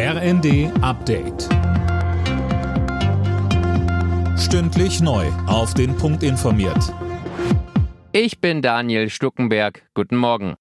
RND Update. Stündlich neu. Auf den Punkt informiert. Ich bin Daniel Stuckenberg. Guten Morgen.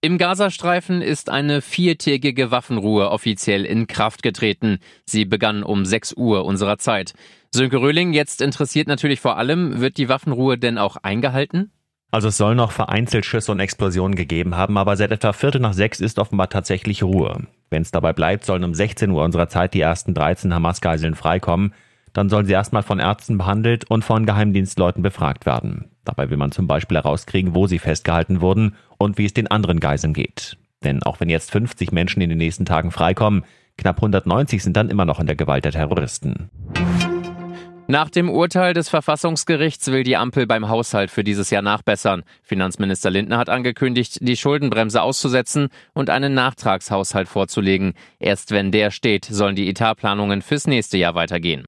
Im Gazastreifen ist eine viertägige Waffenruhe offiziell in Kraft getreten. Sie begann um 6 Uhr unserer Zeit. Sönke Röhling, jetzt interessiert natürlich vor allem, wird die Waffenruhe denn auch eingehalten? Also es soll noch vereinzelt Schüsse und Explosionen gegeben haben, aber seit etwa Viertel nach sechs ist offenbar tatsächlich Ruhe. Wenn es dabei bleibt, sollen um 16 Uhr unserer Zeit die ersten 13 Hamas-Geiseln freikommen. Dann sollen sie erstmal von Ärzten behandelt und von Geheimdienstleuten befragt werden. Dabei will man zum Beispiel herauskriegen, wo sie festgehalten wurden und wie es den anderen Geiseln geht. Denn auch wenn jetzt 50 Menschen in den nächsten Tagen freikommen, knapp 190 sind dann immer noch in der Gewalt der Terroristen. Nach dem Urteil des Verfassungsgerichts will die Ampel beim Haushalt für dieses Jahr nachbessern. Finanzminister Lindner hat angekündigt, die Schuldenbremse auszusetzen und einen Nachtragshaushalt vorzulegen. Erst wenn der steht, sollen die Etatplanungen fürs nächste Jahr weitergehen.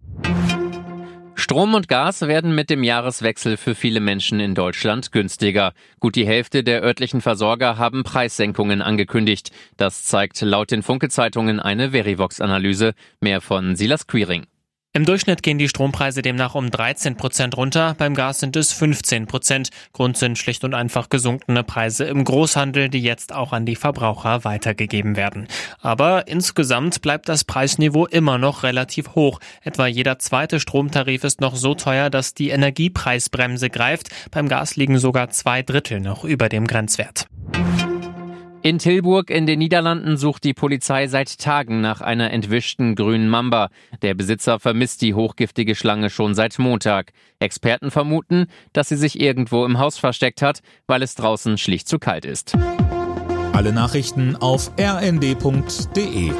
Strom und Gas werden mit dem Jahreswechsel für viele Menschen in Deutschland günstiger. Gut die Hälfte der örtlichen Versorger haben Preissenkungen angekündigt. Das zeigt laut den Funke-Zeitungen eine Verivox-Analyse. Mehr von Silas Quiring. Im Durchschnitt gehen die Strompreise demnach um 13 Prozent runter, beim Gas sind es 15 Prozent. Grund sind schlicht und einfach gesunkene Preise im Großhandel, die jetzt auch an die Verbraucher weitergegeben werden. Aber insgesamt bleibt das Preisniveau immer noch relativ hoch. Etwa jeder zweite Stromtarif ist noch so teuer, dass die Energiepreisbremse greift. Beim Gas liegen sogar zwei Drittel noch über dem Grenzwert. In Tilburg in den Niederlanden sucht die Polizei seit Tagen nach einer entwischten grünen Mamba. Der Besitzer vermisst die hochgiftige Schlange schon seit Montag. Experten vermuten, dass sie sich irgendwo im Haus versteckt hat, weil es draußen schlicht zu kalt ist. Alle Nachrichten auf rnd.de